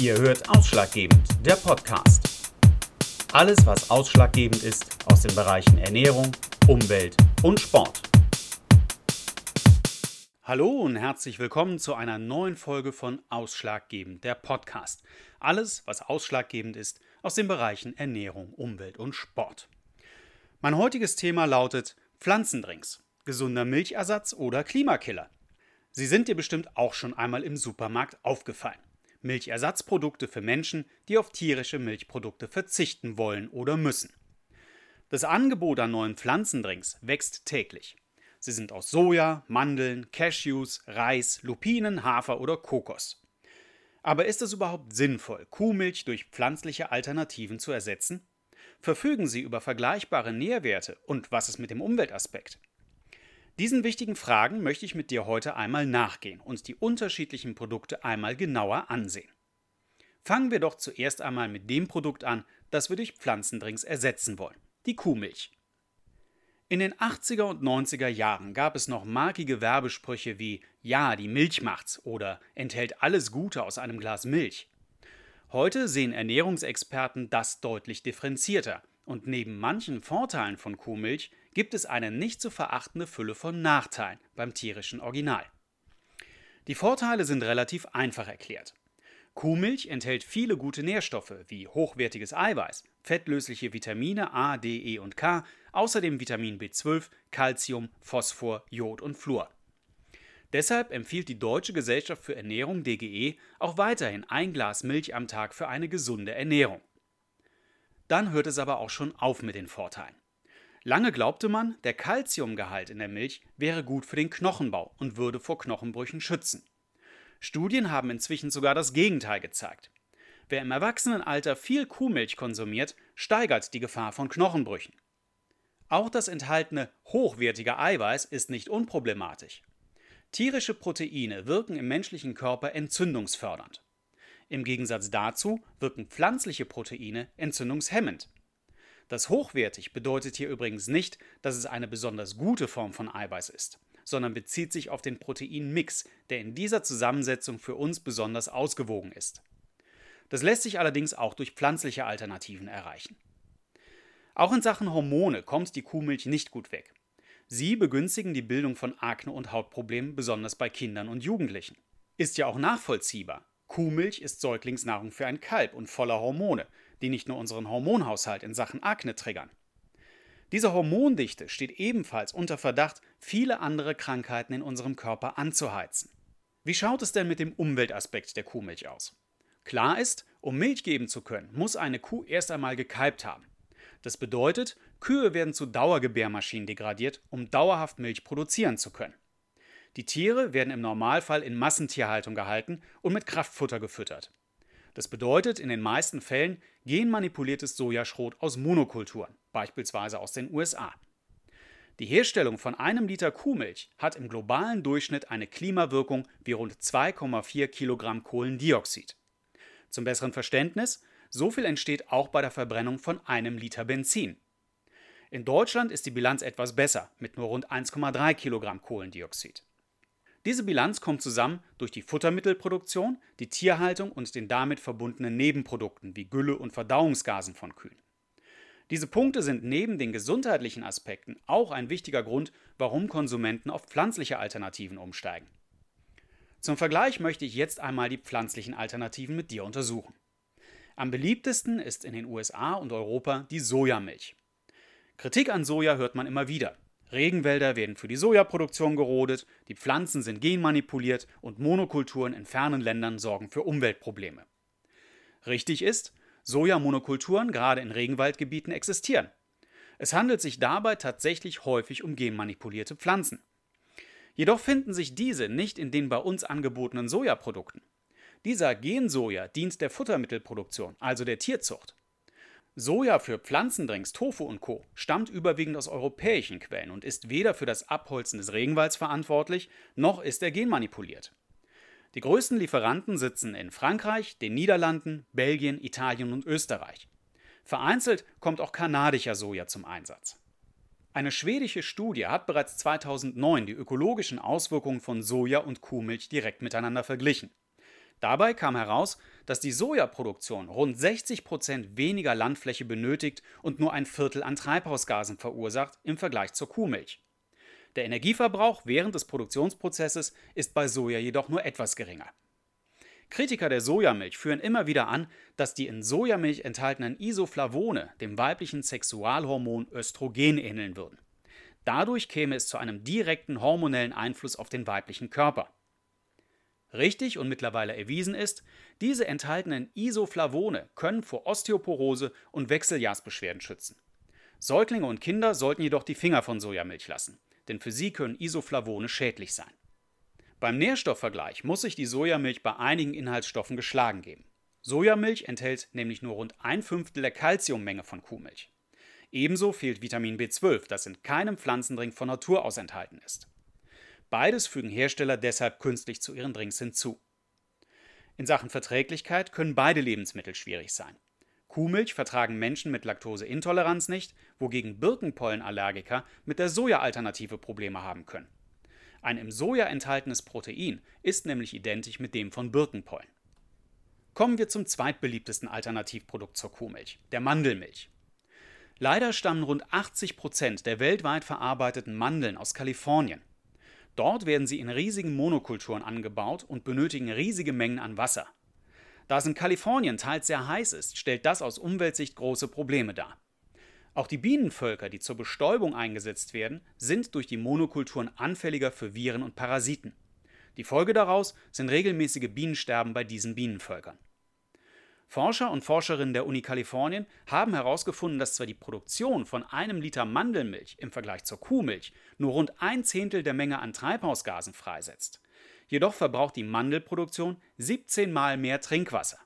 Ihr hört Ausschlaggebend, der Podcast. Alles, was ausschlaggebend ist aus den Bereichen Ernährung, Umwelt und Sport. Hallo und herzlich willkommen zu einer neuen Folge von Ausschlaggebend, der Podcast. Alles, was ausschlaggebend ist aus den Bereichen Ernährung, Umwelt und Sport. Mein heutiges Thema lautet Pflanzendrinks, gesunder Milchersatz oder Klimakiller. Sie sind dir bestimmt auch schon einmal im Supermarkt aufgefallen. Milchersatzprodukte für Menschen, die auf tierische Milchprodukte verzichten wollen oder müssen. Das Angebot an neuen Pflanzendrinks wächst täglich. Sie sind aus Soja, Mandeln, Cashews, Reis, Lupinen, Hafer oder Kokos. Aber ist es überhaupt sinnvoll, Kuhmilch durch pflanzliche Alternativen zu ersetzen? Verfügen sie über vergleichbare Nährwerte und was ist mit dem Umweltaspekt? Diesen wichtigen Fragen möchte ich mit dir heute einmal nachgehen und die unterschiedlichen Produkte einmal genauer ansehen. Fangen wir doch zuerst einmal mit dem Produkt an, das wir durch Pflanzendrinks ersetzen wollen, die Kuhmilch. In den 80er und 90er Jahren gab es noch markige Werbesprüche wie Ja, die Milch macht's oder enthält alles Gute aus einem Glas Milch. Heute sehen Ernährungsexperten das deutlich differenzierter und neben manchen Vorteilen von Kuhmilch gibt es eine nicht zu verachtende Fülle von Nachteilen beim tierischen Original. Die Vorteile sind relativ einfach erklärt. Kuhmilch enthält viele gute Nährstoffe wie hochwertiges Eiweiß, fettlösliche Vitamine A, D, E und K, außerdem Vitamin B12, Calcium, Phosphor, Jod und Fluor. Deshalb empfiehlt die Deutsche Gesellschaft für Ernährung DGE auch weiterhin ein Glas Milch am Tag für eine gesunde Ernährung. Dann hört es aber auch schon auf mit den Vorteilen. Lange glaubte man, der Kalziumgehalt in der Milch wäre gut für den Knochenbau und würde vor Knochenbrüchen schützen. Studien haben inzwischen sogar das Gegenteil gezeigt. Wer im Erwachsenenalter viel Kuhmilch konsumiert, steigert die Gefahr von Knochenbrüchen. Auch das enthaltene hochwertige Eiweiß ist nicht unproblematisch. Tierische Proteine wirken im menschlichen Körper entzündungsfördernd. Im Gegensatz dazu wirken pflanzliche Proteine entzündungshemmend. Das hochwertig bedeutet hier übrigens nicht, dass es eine besonders gute Form von Eiweiß ist, sondern bezieht sich auf den Proteinmix, der in dieser Zusammensetzung für uns besonders ausgewogen ist. Das lässt sich allerdings auch durch pflanzliche Alternativen erreichen. Auch in Sachen Hormone kommt die Kuhmilch nicht gut weg. Sie begünstigen die Bildung von Akne und Hautproblemen besonders bei Kindern und Jugendlichen. Ist ja auch nachvollziehbar. Kuhmilch ist Säuglingsnahrung für ein Kalb und voller Hormone, die nicht nur unseren Hormonhaushalt in Sachen Akne triggern. Diese Hormondichte steht ebenfalls unter Verdacht, viele andere Krankheiten in unserem Körper anzuheizen. Wie schaut es denn mit dem Umweltaspekt der Kuhmilch aus? Klar ist, um Milch geben zu können, muss eine Kuh erst einmal gekalbt haben. Das bedeutet, Kühe werden zu Dauergebärmaschinen degradiert, um dauerhaft Milch produzieren zu können. Die Tiere werden im Normalfall in Massentierhaltung gehalten und mit Kraftfutter gefüttert. Das bedeutet in den meisten Fällen genmanipuliertes Sojaschrot aus Monokulturen, beispielsweise aus den USA. Die Herstellung von einem Liter Kuhmilch hat im globalen Durchschnitt eine Klimawirkung wie rund 2,4 Kilogramm Kohlendioxid. Zum besseren Verständnis, so viel entsteht auch bei der Verbrennung von einem Liter Benzin. In Deutschland ist die Bilanz etwas besser mit nur rund 1,3 Kilogramm Kohlendioxid. Diese Bilanz kommt zusammen durch die Futtermittelproduktion, die Tierhaltung und den damit verbundenen Nebenprodukten wie Gülle und Verdauungsgasen von Kühen. Diese Punkte sind neben den gesundheitlichen Aspekten auch ein wichtiger Grund, warum Konsumenten auf pflanzliche Alternativen umsteigen. Zum Vergleich möchte ich jetzt einmal die pflanzlichen Alternativen mit dir untersuchen. Am beliebtesten ist in den USA und Europa die Sojamilch. Kritik an Soja hört man immer wieder. Regenwälder werden für die Sojaproduktion gerodet, die Pflanzen sind genmanipuliert und Monokulturen in fernen Ländern sorgen für Umweltprobleme. Richtig ist, Sojamonokulturen gerade in Regenwaldgebieten existieren. Es handelt sich dabei tatsächlich häufig um genmanipulierte Pflanzen. Jedoch finden sich diese nicht in den bei uns angebotenen Sojaprodukten. Dieser Gensoja dient der Futtermittelproduktion, also der Tierzucht. Soja für Pflanzendrinks, Tofu und Co. stammt überwiegend aus europäischen Quellen und ist weder für das Abholzen des Regenwalds verantwortlich, noch ist er genmanipuliert. Die größten Lieferanten sitzen in Frankreich, den Niederlanden, Belgien, Italien und Österreich. Vereinzelt kommt auch kanadischer Soja zum Einsatz. Eine schwedische Studie hat bereits 2009 die ökologischen Auswirkungen von Soja und Kuhmilch direkt miteinander verglichen. Dabei kam heraus, dass die Sojaproduktion rund 60 Prozent weniger Landfläche benötigt und nur ein Viertel an Treibhausgasen verursacht im Vergleich zur Kuhmilch. Der Energieverbrauch während des Produktionsprozesses ist bei Soja jedoch nur etwas geringer. Kritiker der Sojamilch führen immer wieder an, dass die in Sojamilch enthaltenen Isoflavone dem weiblichen Sexualhormon Östrogen ähneln würden. Dadurch käme es zu einem direkten hormonellen Einfluss auf den weiblichen Körper. Richtig und mittlerweile erwiesen ist, diese enthaltenen Isoflavone können vor Osteoporose und Wechseljahrsbeschwerden schützen. Säuglinge und Kinder sollten jedoch die Finger von Sojamilch lassen, denn für sie können Isoflavone schädlich sein. Beim Nährstoffvergleich muss sich die Sojamilch bei einigen Inhaltsstoffen geschlagen geben. Sojamilch enthält nämlich nur rund ein Fünftel der Kalziummenge von Kuhmilch. Ebenso fehlt Vitamin B12, das in keinem Pflanzendrink von Natur aus enthalten ist. Beides fügen Hersteller deshalb künstlich zu ihren Drinks hinzu. In Sachen Verträglichkeit können beide Lebensmittel schwierig sein. Kuhmilch vertragen Menschen mit Laktoseintoleranz nicht, wogegen Birkenpollenallergiker mit der Soja-Alternative Probleme haben können. Ein im Soja enthaltenes Protein ist nämlich identisch mit dem von Birkenpollen. Kommen wir zum zweitbeliebtesten Alternativprodukt zur Kuhmilch, der Mandelmilch. Leider stammen rund 80 Prozent der weltweit verarbeiteten Mandeln aus Kalifornien. Dort werden sie in riesigen Monokulturen angebaut und benötigen riesige Mengen an Wasser. Da es in Kalifornien teils sehr heiß ist, stellt das aus Umweltsicht große Probleme dar. Auch die Bienenvölker, die zur Bestäubung eingesetzt werden, sind durch die Monokulturen anfälliger für Viren und Parasiten. Die Folge daraus sind regelmäßige Bienensterben bei diesen Bienenvölkern. Forscher und Forscherinnen der Uni Kalifornien haben herausgefunden, dass zwar die Produktion von einem Liter Mandelmilch im Vergleich zur Kuhmilch nur rund ein Zehntel der Menge an Treibhausgasen freisetzt, jedoch verbraucht die Mandelproduktion 17 Mal mehr Trinkwasser.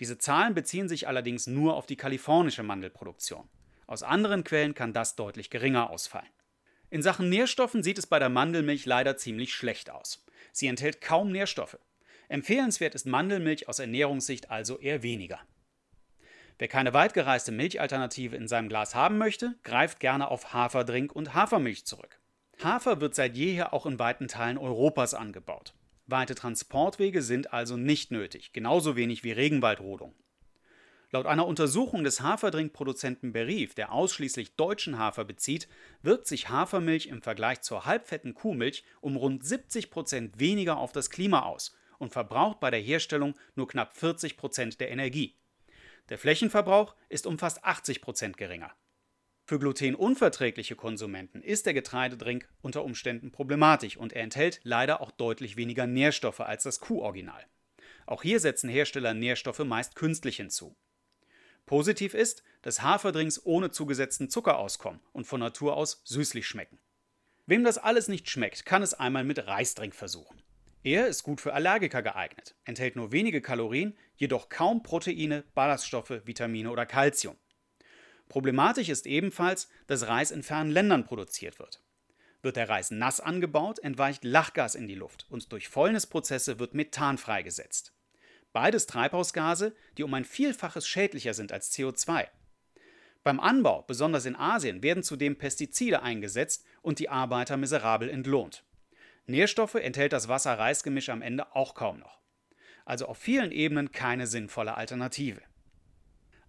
Diese Zahlen beziehen sich allerdings nur auf die kalifornische Mandelproduktion. Aus anderen Quellen kann das deutlich geringer ausfallen. In Sachen Nährstoffen sieht es bei der Mandelmilch leider ziemlich schlecht aus. Sie enthält kaum Nährstoffe. Empfehlenswert ist Mandelmilch aus Ernährungssicht also eher weniger. Wer keine weitgereiste Milchalternative in seinem Glas haben möchte, greift gerne auf Haferdrink und Hafermilch zurück. Hafer wird seit jeher auch in weiten Teilen Europas angebaut. Weite Transportwege sind also nicht nötig, genauso wenig wie Regenwaldrodung. Laut einer Untersuchung des Haferdrinkproduzenten Berief, der ausschließlich deutschen Hafer bezieht, wirkt sich Hafermilch im Vergleich zur halbfetten Kuhmilch um rund 70 Prozent weniger auf das Klima aus und verbraucht bei der Herstellung nur knapp 40 Prozent der Energie. Der Flächenverbrauch ist um fast 80 Prozent geringer. Für glutenunverträgliche Konsumenten ist der Getreidedrink unter Umständen problematisch und er enthält leider auch deutlich weniger Nährstoffe als das Kuhoriginal. Auch hier setzen Hersteller Nährstoffe meist künstlich hinzu. Positiv ist, dass Haferdrinks ohne zugesetzten Zucker auskommen und von Natur aus süßlich schmecken. Wem das alles nicht schmeckt, kann es einmal mit Reisdrink versuchen. Er ist gut für Allergiker geeignet, enthält nur wenige Kalorien, jedoch kaum Proteine, Ballaststoffe, Vitamine oder Kalzium. Problematisch ist ebenfalls, dass Reis in fernen Ländern produziert wird. Wird der Reis nass angebaut, entweicht Lachgas in die Luft und durch Fäulnisprozesse wird Methan freigesetzt. Beides Treibhausgase, die um ein Vielfaches schädlicher sind als CO2. Beim Anbau, besonders in Asien, werden zudem Pestizide eingesetzt und die Arbeiter miserabel entlohnt. Nährstoffe enthält das Wasser-Reis-Gemisch am Ende auch kaum noch. Also auf vielen Ebenen keine sinnvolle Alternative.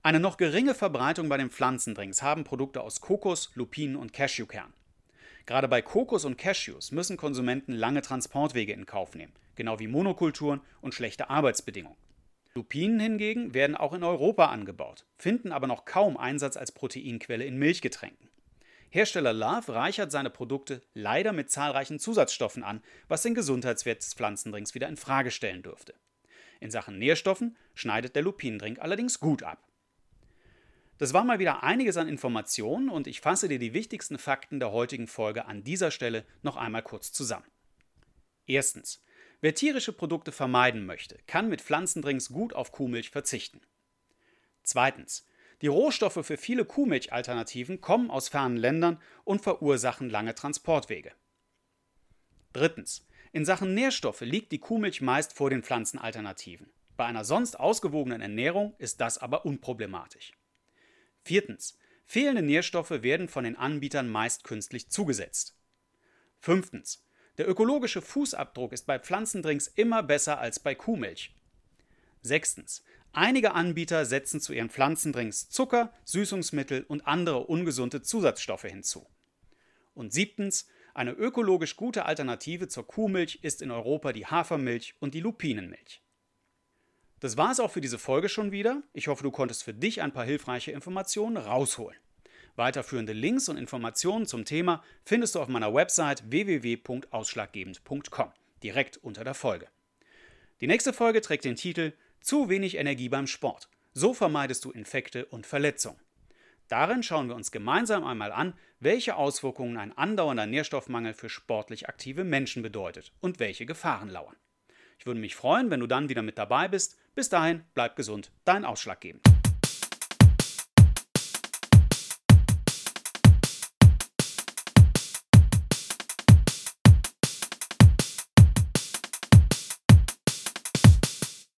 Eine noch geringe Verbreitung bei den Pflanzendrinks haben Produkte aus Kokos, Lupinen und Cashewkern. Gerade bei Kokos und Cashews müssen Konsumenten lange Transportwege in Kauf nehmen, genau wie Monokulturen und schlechte Arbeitsbedingungen. Lupinen hingegen werden auch in Europa angebaut, finden aber noch kaum Einsatz als Proteinquelle in Milchgetränken. Hersteller Love reichert seine Produkte leider mit zahlreichen Zusatzstoffen an, was den Gesundheitswert des Pflanzendrinks wieder in Frage stellen dürfte. In Sachen Nährstoffen schneidet der Lupinendrink allerdings gut ab. Das war mal wieder einiges an Informationen und ich fasse dir die wichtigsten Fakten der heutigen Folge an dieser Stelle noch einmal kurz zusammen. Erstens. Wer tierische Produkte vermeiden möchte, kann mit Pflanzendrinks gut auf Kuhmilch verzichten. Zweitens. Die Rohstoffe für viele Kuhmilchalternativen kommen aus fernen Ländern und verursachen lange Transportwege. Drittens. In Sachen Nährstoffe liegt die Kuhmilch meist vor den Pflanzenalternativen. Bei einer sonst ausgewogenen Ernährung ist das aber unproblematisch. Viertens. Fehlende Nährstoffe werden von den Anbietern meist künstlich zugesetzt. Fünftens. Der ökologische Fußabdruck ist bei Pflanzendrinks immer besser als bei Kuhmilch. Sechstens. Einige Anbieter setzen zu ihren Pflanzendrinks Zucker, Süßungsmittel und andere ungesunde Zusatzstoffe hinzu. Und siebtens. Eine ökologisch gute Alternative zur Kuhmilch ist in Europa die Hafermilch und die Lupinenmilch. Das war es auch für diese Folge schon wieder. Ich hoffe, du konntest für dich ein paar hilfreiche Informationen rausholen. Weiterführende Links und Informationen zum Thema findest du auf meiner Website www.ausschlaggebend.com, direkt unter der Folge. Die nächste Folge trägt den Titel Zu wenig Energie beim Sport. So vermeidest du Infekte und Verletzungen. Darin schauen wir uns gemeinsam einmal an, welche Auswirkungen ein andauernder Nährstoffmangel für sportlich aktive Menschen bedeutet und welche Gefahren lauern. Ich würde mich freuen, wenn du dann wieder mit dabei bist. Bis dahin, bleib gesund, dein Ausschlaggebend.